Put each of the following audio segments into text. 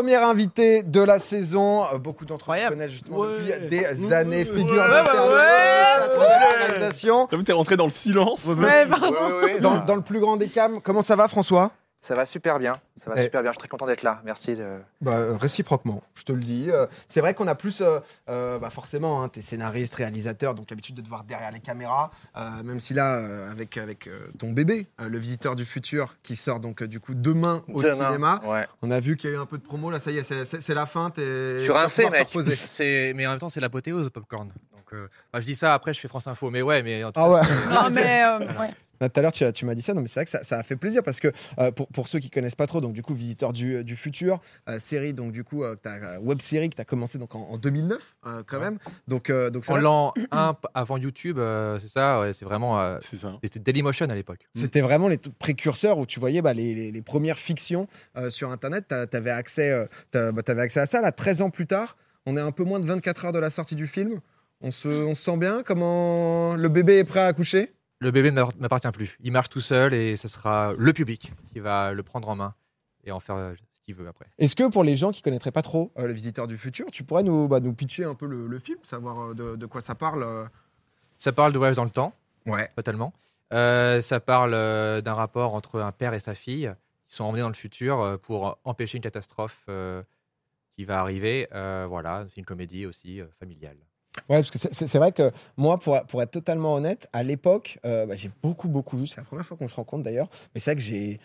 première invitée de la saison. Euh, Beaucoup d'entre vous connaissent justement Ouais. depuis des Ouais. années. Figure Ouais, vu, t'es rentré dans le silence. Ouais, pardon. Dans, dans le plus grand des cams. Comment ça va, François? Ça va super bien, ça va Eh. super bien. Je suis très content d'être là. Merci. De... Bah, euh, réciproquement, je te le dis. Euh, c'est vrai qu'on a plus, euh, euh, bah, forcément, hein, t'es scénariste, réalisateur, donc l'habitude de te voir derrière les caméras. Euh, même si là, euh, avec, avec euh, ton bébé, euh, le visiteur du futur, qui sort donc euh, du coup demain au Demain. cinéma, Ouais. on a vu qu'il y a eu un peu de promo. Là, ça y est, c'est, c'est- c'est la fin. T'es, pouvoir te mec. C'est, mais en même temps, c'est l'apothéose, Popcorn. Donc, euh, bah, je dis ça après, je fais France Info. Mais ouais, mais en tout Ah cas, ouais. Non, mais euh, ouais. Tout à l'heure, tu, as- tu m'as dit ça, non, mais c'est vrai que ça, ça a fait plaisir parce que euh, pour, pour ceux qui connaissent pas trop, donc du coup, Visiteur du, du futur, euh, série, donc du coup, euh, euh, web série que tu as commencé donc en, en 2009 euh, quand Ouais. même. Donc, euh, donc en l'an 1 p- avant YouTube, euh, c'est ça, ouais, c'est vraiment. euh, C'est ça. c'était Dailymotion à l'époque. C'était vraiment les précurseurs où tu voyais bah, les, les- les premières fictions euh, sur Internet. Tu avais accès, euh, bah, t'avais accès à ça. Là, 13 ans plus tard, on est un peu moins de 24 heures de la sortie du film. On se, on se sent bien? Comment le bébé est prêt à accoucher? Le bébé ne m'appart- m'appartient plus. Il marche tout seul et ce sera le public qui va le prendre en main et en faire euh, ce qu'il veut après. Est-ce que pour les gens qui connaîtraient pas trop euh, Le Visiteur du futur, tu pourrais nous, bah, nous pitcher un peu le, le film, savoir euh, de, de quoi ça parle euh? Ça parle de voyage dans le temps, Ouais. totalement. Euh, ça parle d'un rapport entre un père et sa fille qui sont emmenés dans le futur pour empêcher une catastrophe qui va arriver. Voilà, c'est une comédie aussi familiale. Ouais, parce que c'est- vrai que moi, pour, pour être totalement honnête, à l'époque, euh, bah, j'ai beaucoup, beaucoup vu. C'est la première fois qu'on se rencontre d'ailleurs. Mais c'est vrai que j'ai-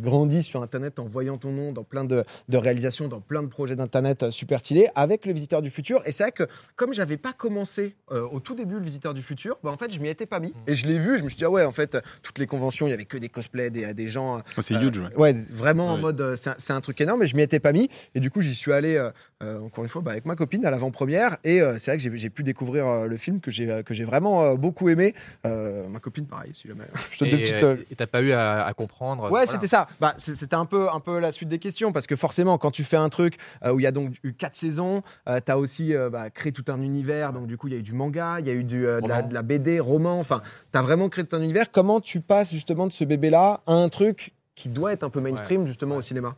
grandi sur Internet en voyant ton nom dans plein de, de réalisations, dans plein de projets d'Internet euh, super stylés, avec le Visiteur du Futur. Et c'est vrai que comme j'avais pas commencé euh, au tout début le Visiteur du Futur, bah, en fait, je m'y étais pas mis. Et je l'ai vu, je me suis dit, ah ouais, en fait, toutes les conventions, il y avait que des cosplays, des, des gens. c'est euh, huge. ouais. Ouais, vraiment en mode, c'est un, un truc énorme, mais je m'y étais pas mis. Et du coup, j'y suis allé, encore une fois, bah, avec ma copine à l'avant-première. Et c'est vrai que j'ai- j'ai pu découvrir euh, le film que j'ai euh, que j'ai vraiment euh, beaucoup aimé. Ma copine, pareil, si jamais. je te Et petites, et t'as pas eu à, à comprendre. Ouais, voilà. c'était ça. Bah, c'était un peu, un peu la suite des questions parce que forcément, quand tu fais un truc où il y a donc eu quatre saisons, tu as aussi bah, créé tout un univers. Donc, du coup, il y a eu du manga, il y a eu du, de, la, Roman. de la BD, roman. Enfin, tu as vraiment créé tout un univers. Comment tu passes justement de ce bébé-là à un truc qui doit être un peu mainstream justement Ouais. au cinéma?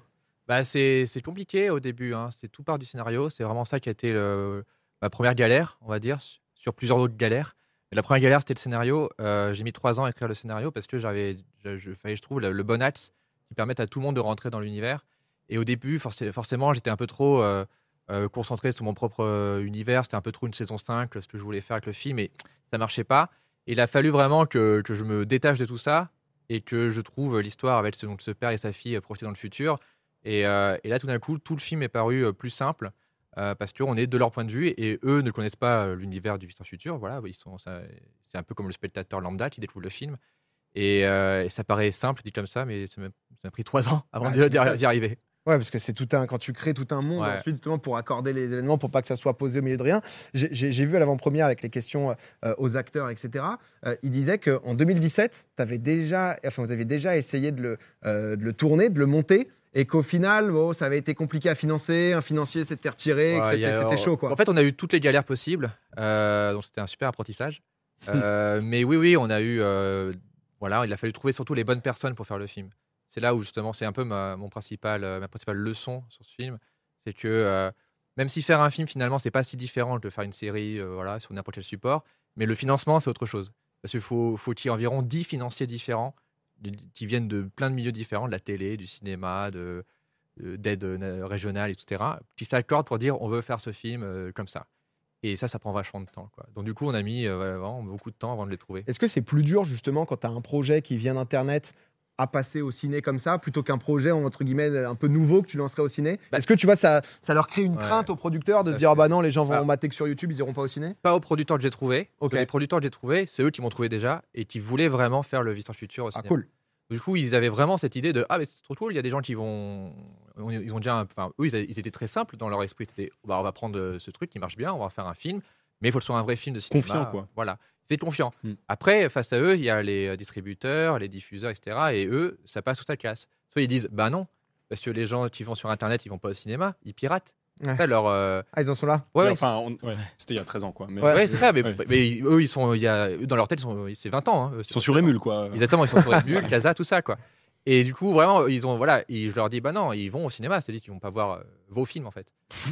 Bah, c'est c'est compliqué au début. Hein. C'est tout part du scénario. C'est vraiment ça qui a été le- ma première galère, on va dire, sur plusieurs autres galères. La première galère, c'était le scénario. Euh, J'ai mis trois ans à écrire le scénario parce que j'avais, je, je, fallait, je trouve, le, bon axe qui permette à tout le monde de rentrer dans l'univers. Et au début, forcé- forcément, j'étais un peu trop euh, euh, concentré sur mon propre univers. C'était un peu trop une saison 5, ce que je voulais faire avec le film, et ça marchait pas. Il a fallu vraiment que, je me détache de tout ça et que je trouve l'histoire avec ce, ce père et sa fille projetés dans le futur. Et, et là, tout d'un coup, tout le film est paru plus simple euh, parce qu'on est de leur point de vue et eux ne connaissent pas euh, l'univers du Visiteur Futur. Voilà, ils sont, c'est un peu comme le spectateur lambda qui découvre le film. Et, euh, et ça paraît simple dit comme ça, mais ça m'a pris trois ans avant Ah, d'y- arriver. Ouais, parce que c'est tout un. Quand tu crées tout un monde, Ouais. ensuite, justement, pour accorder les événements, pour pas que ça soit posé au milieu de rien. J'ai- vu à l'avant-première avec les questions euh, aux acteurs, etc. euh, il disait qu'en 2017, avais déjà, enfin, vous aviez déjà essayé de le, euh, de le tourner, de le monter, et qu'au final, bon, ça avait été compliqué à financer. Un financier s'était retiré, Ouais, c'était chaud, quoi. En fait, on a eu toutes les galères possibles, euh, donc c'était un super apprentissage. Euh, mais oui, oui, on a eu, euh, voilà, il a fallu trouver surtout les bonnes personnes pour faire le film. C'est là où justement, c'est un peu ma, mon principal, ma principale leçon sur ce film, c'est que même si faire un film finalement, c'est pas si différent de faire une série, voilà, sur n'importe quel support, mais le financement, c'est autre chose. Parce qu'il faut, faut qu'il y ait environ 10 financiers différents qui viennent de plein de milieux différents, de la télé, du cinéma, de d'aide euh, régionale, etc., qui s'accordent pour dire on veut faire ce film euh, comme ça. Et ça, ça prend vachement de temps. Quoi. Donc du coup, on a mis euh, vraiment beaucoup de temps avant de les trouver. Est-ce que c'est plus dur, justement, quand tu as un projet qui vient d'Internet à passer au ciné comme ça, plutôt qu'un projet, entre guillemets, un peu nouveau que tu lancerais au ciné Bah, Est-ce que tu vois, ça, ça leur crée une Ouais. crainte aux producteurs de se dire, ah bah non, les gens vont Ah. mater que sur YouTube, ils iront pas au ciné? Pas aux producteurs que j'ai trouvé. Ok. Les producteurs que j'ai trouvés, c'est eux qui m'ont trouvé déjà et qui voulaient vraiment faire le Visiteur Futur au Ah, cinéma. cool. Du coup, ils avaient vraiment cette idée de ah mais c'est trop cool. Il y a des gens qui vont, on- ils ont déjà, un- enfin eux ils étaient très simples dans leur esprit. C'était bah, on va prendre euh, ce truc qui marche bien, on va faire un film, mais il faut que ce soit un vrai film de cinéma. Confiant, quoi. Voilà, c'est confiant. Hmm. Après, face à eux, il y a les euh, distributeurs, les diffuseurs, etc. Et eux, ça passe sous sa classe. Soit ils disent bah non, parce que les gens qui vont sur Internet, ils vont pas au cinéma, ils piratent. Ouais. Ça leur, euh, Ah, ils en sont là ouais, enfin, on- ouais, c'était il y a 13 ans, quoi. Mais Ouais. Ouais, c'est ça, mais, Ouais. mais eux, ils sont, il y a, dans leur tête, ils sont- c'est 20 ans. hein, eux, Ils sont sur Emule, quoi. Exactement, ils sont sur Emule, Casa, tout ça, quoi. Et du coup, vraiment, ils ont, voilà, et je leur dis, bah non, ils vont au cinéma, c'est-à-dire qu'ils vont pas voir euh, vos films en fait.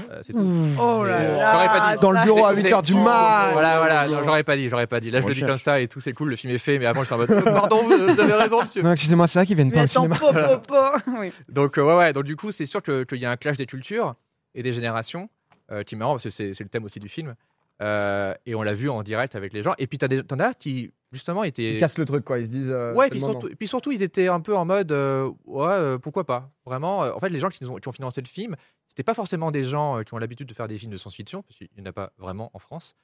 Euh, c'est tout. Oh là Euh, là. j'aurais pas dit. Dans le bureau à 8h du mat. Voilà, voilà, non, j'aurais pas dit, j'aurais pas dit. Là, je le dis comme ça et tout, c'est cool, le film est fait, mais avant, j'étais en mode, euh, pardon, vous avez raison, monsieur. Non, excusez-moi, c'est vrai qu'ils viennent Mais pas au cinéma. po, po, po. Oui. Donc, euh, ouais, ouais, donc du coup, c'est sûr que- qu'il y a un clash des cultures et des générations, euh, qui est marrant parce que c'est c'est le thème aussi du film. Euh, et on l'a vu en direct avec les gens. Et puis, t'as des- t'en as qui, justement, étaient. Ils cassent le truc, quoi. Ils se disent. euh, Ouais, puis surtout, puis surtout, ils étaient un peu en mode euh, ouais, pourquoi pas? Vraiment, en fait, les gens qui, nous ont, qui ont financé le film, c'était pas forcément des gens qui ont l'habitude de faire des films de science-fiction, parce qu'il n'y en a pas vraiment en France.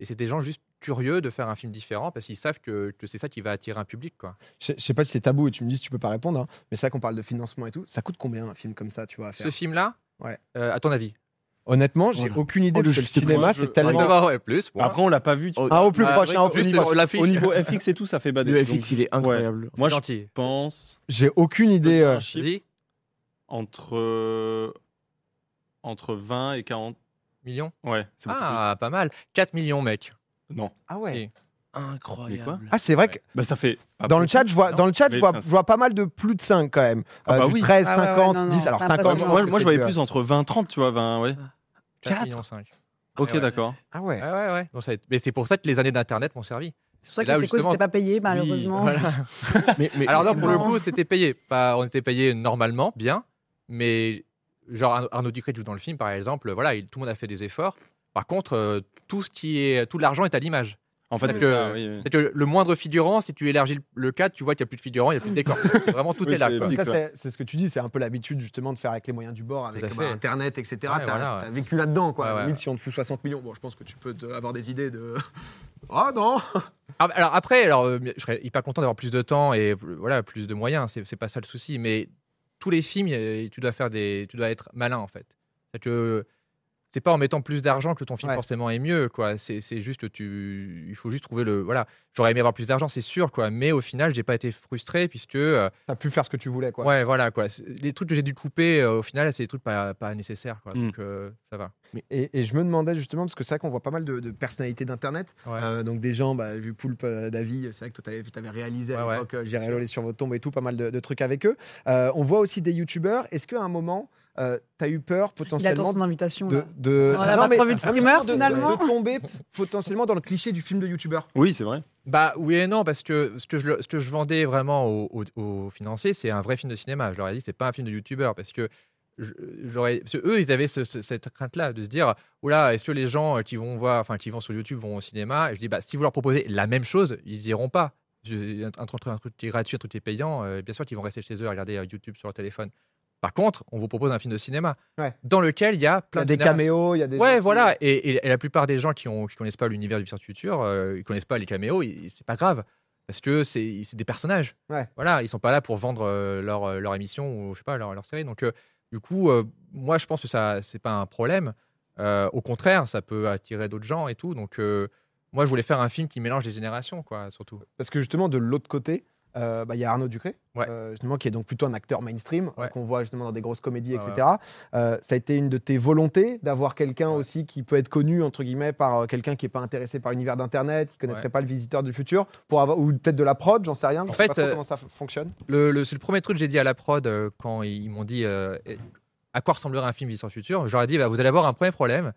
Et c'est des gens juste curieux de faire un film différent parce qu'ils savent que, que c'est ça qui va attirer un public. Quoi. Je sais- je sais pas si c'est tabou et tu me dis si tu peux pas répondre, hein, mais c'est vrai qu'on parle de financement et tout. Ça coûte combien un film comme ça, tu vois à faire? Ce film-là, Ouais. à ton avis? Honnêtement, j'ai Voilà. aucune idée Oh, de le ce que le cinéma, c'est je- tellement. Ouais, plus. Après, on l'a pas vu. tu- Ah, au plus Ah, proche, hein, au en plus l'affiche. Au niveau FX et tout, ça fait bader. Le Donc, FX, il est incroyable. Moi, je gentil. pense J'ai aucune idée. euh, entre entre 20 et 40. millions? Ouais, beaucoup Ah, pas mal. 4 millions, mec. Non. Ah ouais. Incroyable. Ah, c'est vrai que Bah ça fait dans le chat, je vois, Non. dans le chat, je vois, je vois pas mal de plus de 5 quand même. Ah bah du oui. 13, Ah ouais, ouais, 50, non, non, 10. Alors c'est 50, impressionnant. Moi, je moi, je voyais plus entre 20 30, tu vois, 20 ouais. 4 Quatre millions 5. OK, ouais. d'accord. Ah ouais. Ouais, ouais, ouais. Donc, ça Mais c'est pour ça que les années d'Internet m'ont servi. C'est pour ça que là, les techos justement- n'étaient pas payés, malheureusement. Voilà. Mais, mais- Alors non, pour le coup, c'était payé. Pas, on était payé normalement, bien, mais genre Arnaud- Ducré joue dans le film, par exemple. Voilà, il- tout le monde a fait des efforts. Par contre, euh, tout ce qui est, tout l'argent est à l'image. En fait, Parce c'est que- ça, oui, oui. C'est que le moindre figurant, si tu élargis le- le cadre, tu vois qu'il n'y a plus de figurants, il n'y a plus de décor. Vraiment, tout Oui, est là. c'est quoi. fixe, Ça, ouais. c'est c'est ce que tu dis, c'est un peu l'habitude justement de faire avec les moyens du bord, avec bah. Internet, etc. Ouais, T'as voilà, ouais. t'as vécu là-dedans, quoi. Ouais, ouais, Limite, ouais. si on te fout 60 millions, bon, je pense que tu peux te- avoir des idées de. Ah non Ah, bah, Alors après, alors, euh, je serais hyper content d'avoir plus de temps et voilà, plus de moyens. C'est c'est pas ça le souci. Mais tous les films, tu dois faire des, tu dois être malin en fait. C'est que c'est pas en mettant plus d'argent que ton film Ouais. forcément est mieux quoi. C'est c'est juste que tu, il faut juste trouver le voilà. J'aurais aimé avoir plus d'argent, c'est sûr quoi. Mais au final, j'ai pas été frustré puisque euh, T'as pu faire ce que tu voulais, quoi. ouais voilà quoi. C'est- Les trucs que j'ai dû couper euh, au final, c'est des trucs pas, pas nécessaires quoi. Mm. Donc euh, ça va. Et, et je me demandais justement, parce que c'est vrai qu'on voit pas mal de, de personnalités d'Internet, Ouais. Euh, donc des gens, bah, vu Poulpe, euh, David, c'est vrai que toi, tu avais, réalisé à Ouais, l'époque J'irai sur votre tombe et tout, pas mal de, de trucs avec eux. Euh, on voit aussi des youtubeurs. Est-ce qu'à un moment, tu as eu peur Il attend potentiellement son invitation. de, là. de... On pas mais trop vu de un petit streamer, peu de- finalement. de tomber potentiellement dans le cliché du film de youtubeur Oui, c'est vrai. Bah oui et non, parce que ce que je, ce que je vendais vraiment aux, aux- aux financiers, c'est un vrai film de cinéma. Je leur ai dit, c'est pas un film de youtubeur, parce que j'aurais, parce que eux, ils avaient ce- ce- cette crainte-là de se dire, oula, est-ce que les gens euh, qui vont voir, enfin qui vont sur YouTube vont au cinéma? Et je dis, bah si vous leur proposez la même chose, ils iront pas. Un, truc- un truc qui est gratuit, un truc qui est payant, euh, bien sûr qu'ils vont rester chez eux à regarder euh, YouTube sur leur téléphone. Par contre, on vous propose un film de cinéma Ouais. dans lequel il y a Il y plein a de des caméos, il y a des. Ouais, voilà. Et, et- et la plupart des gens qui ne qui connaissent pas l'univers du Future Future, euh, ils connaissent pas les caméos, c'est pas grave. Parce que c'est des personnages. Ouais. Voilà, ils sont pas là pour vendre euh, leur, euh, leur émission ou je sais pas, leur, leur série. Donc, euh, du coup, euh, moi, je pense que ça, c'est pas un problème. Au contraire, ça peut attirer d'autres gens et tout. Donc, moi, je voulais faire un film qui mélange les générations, quoi, surtout. Parce que justement, de l'autre côté, euh, bah, il y a Arnaud Ducré, Ouais. euh, justement, qui est donc plutôt un acteur mainstream, Ouais. qu'on voit justement dans des grosses comédies, Ouais, etc. Euh, ça a été une de tes volontés d'avoir quelqu'un aussi qui peut être connu, entre guillemets, par quelqu'un qui n'est pas intéressé par l'univers d'Internet, qui ne connaîtrait pas le visiteur du futur, pour avoir, ou peut-être de la prod, j'en sais rien. Je En sais fait, pas comment ça fonctionne. Le, le- c'est le premier truc que j'ai dit à la prod quand ils m'ont dit à quoi ressemblerait un film. Je leur ai dit bah, vous allez avoir un premier problème,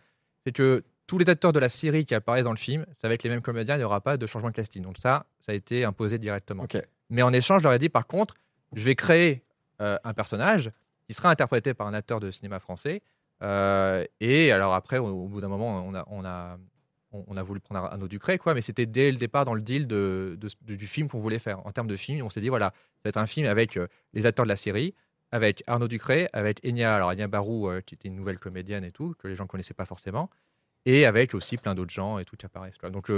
c'est que tous les acteurs de la série qui apparaissent dans le film, ça va être les mêmes comédiens, il n'y aura pas de changement de casting. Donc ça, ça a été imposé directement. Ok. Mais en échange, je leur ai dit par contre, je vais créer euh, un personnage qui sera interprété par un acteur de cinéma français. Euh, et alors après, au, bout d'un moment, on a, on a, on, a voulu prendre autre Ducré, quoi. Mais c'était dès le départ dans le deal de, du film qu'on voulait faire. En termes de film, on s'est dit voilà, ça va être un film avec euh, les acteurs de la série, avec Arnaud Ducré, avec Enya, alors Enya Barou, qui était une nouvelle comédienne et tout, que les gens ne connaissaient pas forcément, et avec aussi plein d'autres gens et tout qui apparaissent. Donc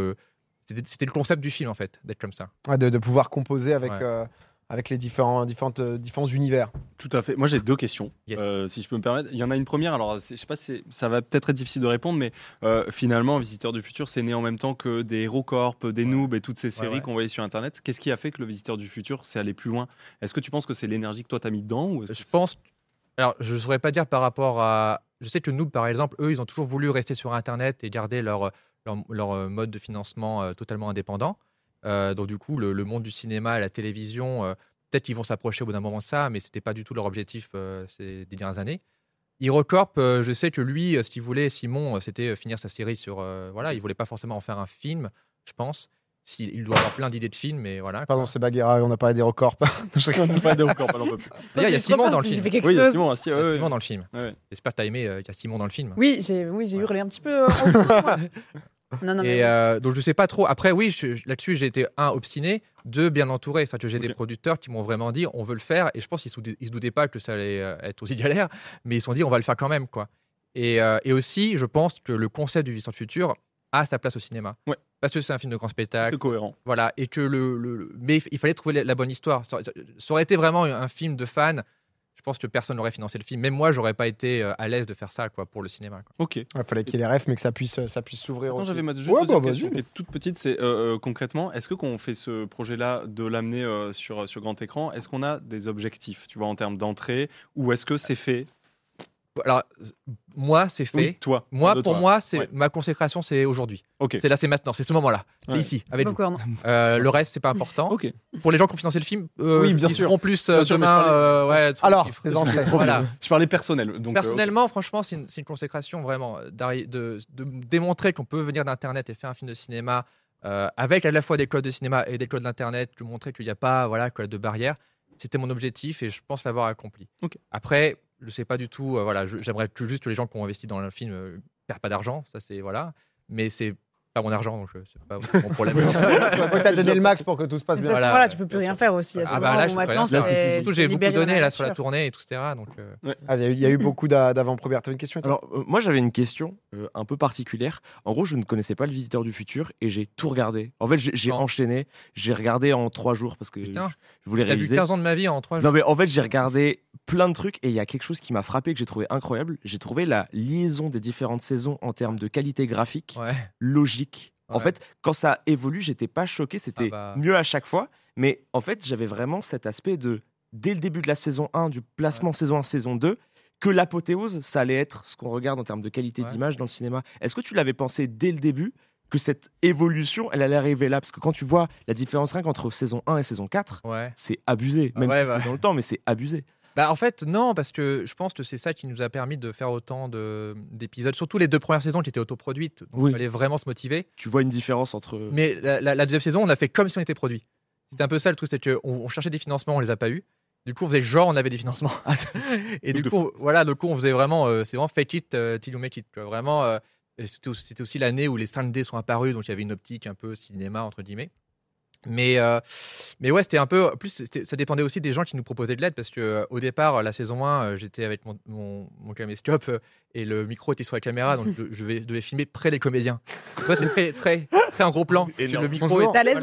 c'était c'était le concept du film en fait, d'être comme ça. Ouais, de, de pouvoir composer avec, Ouais. euh, avec les différents, différentes, euh, différents univers. Tout à fait. Moi, j'ai deux questions, Yes. euh, si je peux me permettre. Il y en a une première. Alors, c'est- je sais pas si c'est- ça va peut-être être difficile de répondre, mais euh, finalement, Visiteur du futur, c'est né en même temps que des HeroCorp, des Ouais. Noobs et toutes ces séries ouais. qu'on voyait sur Internet. Qu'est-ce qui a fait que le Visiteur du futur s'est allé plus loin? Est-ce que tu penses que c'est l'énergie que toi t'as mis dedans ou Je pense. Alors, je ne saurais pas dire par rapport à. Je sais que Noob, par exemple, eux, ils ont toujours voulu rester sur Internet et garder leur, leur, leur, euh, mode de financement euh, totalement indépendant. Euh, donc, du coup, le, le monde du cinéma, la télévision, euh, peut-être qu'ils vont s'approcher au bout d'un moment de ça, mais c'était pas du tout leur objectif euh, ces des dernières années. HeroCorp, euh, je sais que lui, ce qu'il voulait, Simon, c'était finir sa série sur. euh, voilà, il voulait pas forcément en faire un film, je pense. S'il- Il doit avoir plein d'idées de films, mais voilà. Pardon, c'est Baguera, on a parlé d'Hérocorp. On n'a pas encore, pas non plus. D'ailleurs, il y a Simon dans le film. Oui, il y a. Simon, si, Il y a ouais. Simon dans le film. Ouais. J'espère que tu as aimé euh, qu'il y a Simon dans le film. Oui, j'ai oui, j'ai Ouais. hurlé un petit peu. euh, en. non, non, mais Et euh, donc je sais pas trop. Après oui, là-dessus j'ai été un obstiné, deux bien entouré. C'est-à-dire que j'ai des producteurs qui m'ont vraiment dit on veut le faire. Et je pense qu'ils se se doutaient pas que ça allait euh, être aussi galère, mais ils se sont dit on va le faire quand même quoi. Et, euh, et aussi je pense que le concept du du futur a sa place au cinéma. Ouais. Parce que c'est un film de grand spectacle. C'est cohérent. Voilà, et que le, le- le- mais il fallait trouver la, bonne histoire. Ça, ça aurait été vraiment un film de fan. Je pense que personne n'aurait financé le film. Même moi, j'aurais pas été euh, à l'aise de faire ça quoi pour le cinéma. quoi. Ok. Il fallait qu'il y ait les refs, mais que ça puisse, ça puisse s'ouvrir Attends, aussi. j'avais ma juste Ouais, deuxième bah, question, mais toute petite, c'est euh, euh, concrètement, est-ce que quand on fait ce projet-là, de l'amener euh, sur, sur grand écran, est-ce qu'on a des objectifs, tu vois, en termes d'entrée, ou est-ce que c'est fait Alors moi, c'est fait. Oui, toi. Moi, pour toi. moi, c'est Ouais. ma consécration, c'est aujourd'hui. Ok. C'est là, c'est maintenant, c'est ce moment-là. C'est Ouais. ici, avec vous. Euh, le reste, c'est pas important. Ok. Pour les gens qui ont financé le film, euh, Oui, bien ils sûr. seront plus euh, Bien sûr, je demain. parlais- euh, ouais, Alors, chiffres. les entrées. Voilà. Je parlais personnel. Donc, euh. Personnellement, franchement, c'est une, c'est une consécration vraiment euh, de, de démontrer qu'on peut venir d'Internet et faire un film de cinéma euh, avec à la fois des codes de cinéma et des codes d'Internet, de montrer qu'il n'y a pas voilà, de barrière. C'était mon objectif et je pense l'avoir accompli. Ok. Après, je sais pas du tout. euh, voilà, j'aimerais que juste que les gens qui ont investi dans le film euh, perdent pas d'argent. Ça, c'est voilà. Mais c'est pas mon argent, donc euh, c'est pas mon problème. Tu as donné le max pour que tout se passe bien. façon, Voilà, voilà, tu peux plus rien sûr. faire aussi. À ce Ah bah là, maintenant, Surtout, j'ai beaucoup donné là sur la tournée et tout, etc. Donc, euh, Ah, il y a eu- il y, a eu beaucoup d'a- d'avant-premières. Tu as une question Alors, euh, moi, j'avais une question euh, un peu particulière. En gros, je ne connaissais pas le Visiteur du Futur et j'ai tout regardé. En fait, j'ai Non. enchaîné. J'ai regardé en trois jours parce que je, Putain. je voulais T'as vu réviser. 15 ans de ma vie en 3 Non, jours. mais en fait, j'ai regardé plein de trucs et il y a quelque chose qui m'a frappé, que j'ai trouvé incroyable. J'ai trouvé la liaison des différentes saisons en termes de qualité graphique, Ouais. logique. En fait, quand ça évolue, j'étais pas choqué, c'était Ah bah. mieux à chaque fois. Mais en fait, j'avais vraiment cet aspect de, dès le début de la saison 1, du placement saison 1, saison 2, que l'apothéose, ça allait être ce qu'on regarde en termes de qualité Ouais. d'image dans le cinéma. Est-ce que tu l'avais pensé dès le début que cette évolution, elle allait arriver là? Parce que quand tu vois la différence rien qu'entre saison 1 et saison 4, Ouais. c'est abusé. Même ouais, si bah. c'est dans le temps, mais c'est abusé. Bah en fait non parce que je pense que c'est ça qui nous a permis de faire autant de d'épisodes, surtout les deux premières saisons qui étaient autoproduites, donc Oui. il fallait vraiment se motiver. Tu vois une différence entre. Mais la, la- la deuxième saison, on a fait comme si on était produit. C'était un peu ça le truc, c'est qu'on on cherchait des financements, on les a pas eu. Du coup, on faisait genre on avait des financements. et du coup, voilà, du coup, on faisait vraiment, euh, c'est vraiment fake it euh, till you make it. quoi. Vraiment, euh, c'était aussi, c'était aussi l'année où les 5D sont apparus, donc il y avait une optique un peu cinéma entre guillemets. Mais, euh, mais ouais, c'était un peu. En plus, ça dépendait aussi des gens qui nous proposaient de l'aide parce que euh, au départ, la saison 1, euh, j'étais avec mon, mon, mon caméscope et le micro était sur la caméra, donc je, je vais- je devais filmer près des comédiens. Tu vois, c'est très, très, très un gros plan. Que le micro Bonjour. est- T'es à l'aise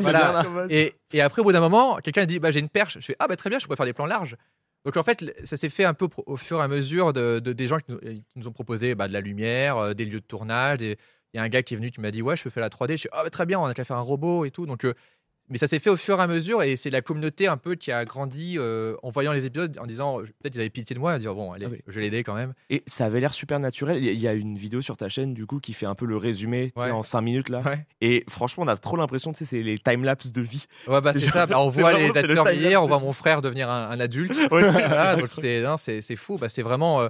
voilà. là. Et, et après, au bout d'un moment, quelqu'un dit bah, J'ai une perche. Je fais Ah, bah très bien, je pourrais faire des plans larges. Donc en fait, ça s'est fait un peu au fur et à mesure de, de- des gens qui nous, qui nous ont proposé bah, de la lumière, des lieux de tournage. des- Il y a un gars qui est venu qui m'a dit Ouais, je peux faire la 3D. Je suis Ah, bah, très bien, on a qu'à faire un robot et tout. Donc, euh, mais ça s'est fait au fur et à mesure et c'est la communauté un peu qui a grandi euh, en voyant les épisodes, en disant Peut-être ils avaient pitié de moi, à dire Bon, allez, Ah oui. je vais l'aider quand même. Et ça avait l'air super naturel. Il y a- une vidéo sur ta chaîne, du coup, qui fait un peu le résumé Ouais. en 5 minutes là. Ouais. Et franchement, on a trop l'impression, tu sais, c'est les timelapses de vie. Ouais, bah, c'est ça. Bah, on voit les acteurs vieillir, on voit mon frère devenir un, un adulte. Ouais, Voilà, donc c'est fou. Bah, c'est vraiment. euh,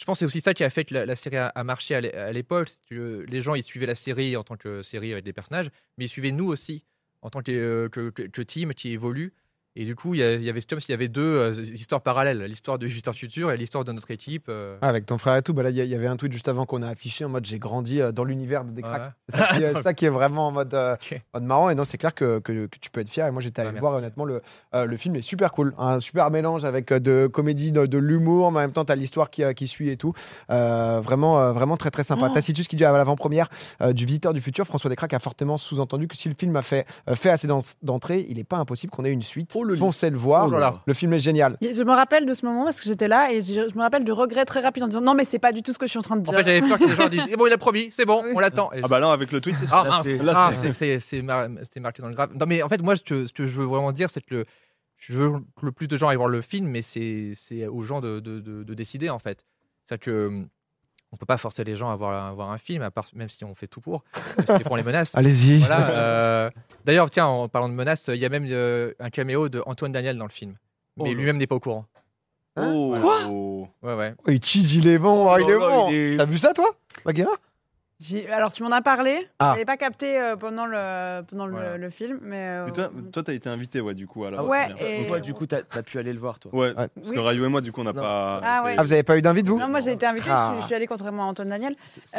je pense que c'est aussi ça qui a fait que la, série a, marché à l'é- à l'époque. les gens ils suivaient la série en tant que série avec des personnages, mais ils suivaient nous aussi en tant que, euh, que- que team qui évolue. Et du coup, il y, avait comme s'il y avait deux euh, histoires parallèles l'histoire de Visiteur Futur et l'histoire de notre équipe. euh, Ah, Avec ton frère et tout, bah là, il y, avait un tweet juste avant qu'on a affiché en mode j'ai grandi euh, dans l'univers de Décrac. ouais. C'est ça, qui est- c'est ça qui est vraiment en mode, euh, marrant. Et non, c'est clair que, que, que tu peux être fier. Et moi, j'étais allé le merci. voir. et honnêtement, le, euh, le film est super cool. Un super mélange avec de comédie, de, de l'humour, mais en même temps, tu as l'histoire qui, euh, qui suit et tout. Euh, vraiment, euh, vraiment très, très sympa. Oh. Tacitus qui dit à l'avant-première euh, du Visiteur du Futur, François Descraques a fortement sous-entendu que si le film a fait, euh, fait assez d'en- d'entrées, il n'est pas impossible qu'on ait une suite. Foncez le voir. Oh là là. Le film est génial. Je me rappelle de ce moment parce que j'étais là et je, je me rappelle du regret très rapide en disant non mais c'est pas du tout ce que je suis en train de En dire. fait, j'avais peur que les gens disent Eh bon, il a promis, c'est bon, on l'attend. Ah bah là, avec le tweet, c'est sûr. Ah, Ah, c'est- c'est- c'est- c'est mar- c'était marqué dans le graphe. Non, mais en fait, moi, ce que, ce que je veux vraiment dire, c'est que le, je veux que le plus de gens aillent voir le film, mais c'est c'est aux gens de, de- de- de décider, en fait. C'est que on peut pas forcer les gens à voir, à voir un film, à part, même si on fait tout pour, même si ils font les menaces. Allez-y. Voilà, euh, D'ailleurs, tiens, en parlant de menaces, il y a même euh, un caméo de Antoine Daniel dans le film. Oh Mais lui-même n'est pas au courant. Oh. Ouais, ouais. Oh, il cheese, il est bon, oh, il Oh est bon. T'as vu ça, toi Bagheera Alors, tu m'en as parlé. Ah. Je pas capté euh, pendant le, pendant le, Voilà. le film. Mais, euh, Mais toi, toi, t'as été invité, ouais, du coup, à la Ouais, et- Donc, ouais, du coup, t'as as pu aller le voir, toi. Ouais, parce Oui. que Rayou et moi, du coup, on n'a pas. Ah ouais. Ah, vous avez pas eu d'invite, vous Non, moi j'ai été invitée, Ah. je, suis, je suis allée contrairement à Antoine Daniel. Euh,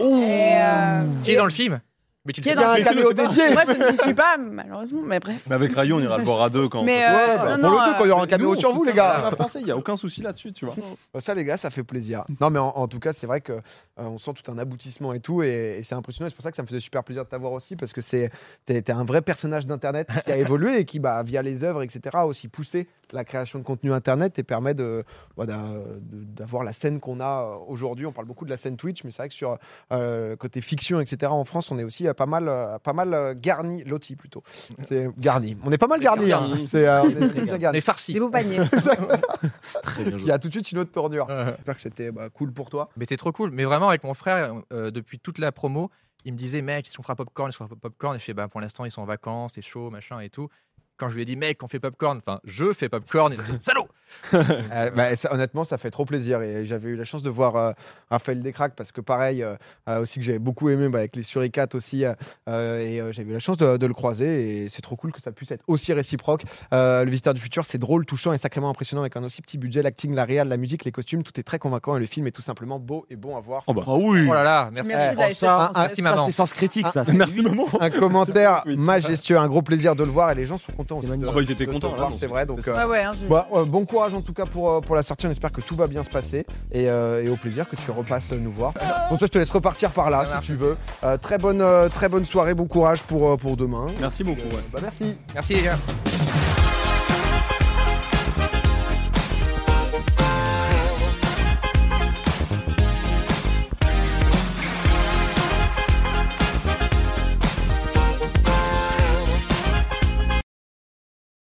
euh, Qui est dans le film Mais tu le dans un caméo pas. dédié. Moi je ne suis pas, malheureusement, mais bref. Mais avec Rayou, on ira le voir à deux quand Mais, euh, Ouais, bah, non, pour non, le quand il y aura un euh, caméo Nous, sur vous, les gars. il n'y a aucun souci là-dessus, tu vois. Ça, les gars, ça fait plaisir. Non, mais en, en tout cas, c'est vrai que euh, on sent tout un aboutissement et tout, et, et c'est impressionnant. C'est pour ça que ça me faisait super plaisir de t'avoir aussi, parce que c'est t'es un vrai personnage d'internet qui a évolué et qui, bah, via les œuvres, etc., a aussi poussé la création de contenu internet et permet de bah, d'a- de- d'avoir la scène qu'on a euh, aujourd'hui. On parle beaucoup de la scène Twitch, mais c'est vrai que sur euh, côté fiction, etc., en France, on est aussi euh, pas mal, euh, pas mal euh, garni, loti plutôt. C'est garni. On est pas mal garni. hein. Garni. C'est euh, on est très bien On garni. est farci. Des beaux paniers. Très bien Il y a tout de suite une autre tournure. Ouais. J'espère que c'était bah, cool pour toi. Mais c'est trop cool. Mais vraiment, avec mon frère, euh, depuis toute la promo, il me disait, mec, est-ce qu'on fera popcorn Est-ce qu'on fera popcorn Et je fais, bah, pour l'instant, ils sont en vacances, c'est chaud, machin et tout. Quand je lui ai dit, mec, on fait popcorn, enfin, je fais popcorn, il a dit, salaud Euh, bah, ça- honnêtement, ça fait trop plaisir. Et j'avais eu la chance de voir euh, Raphaël Descraques parce que, pareil, euh, aussi que j'avais beaucoup aimé bah, avec les suricates aussi. et euh, j'avais eu la chance de, de le croiser. Et c'est trop cool que ça puisse être aussi réciproque. Euh, le Visiteur du Futur, c'est drôle, touchant et sacrément impressionnant avec un aussi petit budget. L'acting, la réal, la musique, les costumes, tout est très convaincant. Et le film est tout simplement beau et bon à voir. Oh bah. Ah oui. Oh là là, merci. Merci Eh, oh, ça, un- Merci, Ça, maman. c'est sens critique, ça. Merci, maman. Un commentaire majestueux, un gros plaisir de le voir. Et les gens sont contents aussi. C'est de- Ah bah, ils étaient contents, là, donc C'est vrai. Donc, c'est euh, Ouais, hein, Bah, euh, bon courage en tout cas pour, euh, pour la sortie. On espère que tout va bien se passer et, euh, et au plaisir que tu repasses nous voir. Bon, toi, je te laisse repartir par là Ça si marche. tu veux. Euh, très, bonne, euh, très bonne soirée, bon courage pour, pour demain. Merci beaucoup, ouais. Bah, merci. Merci les gars.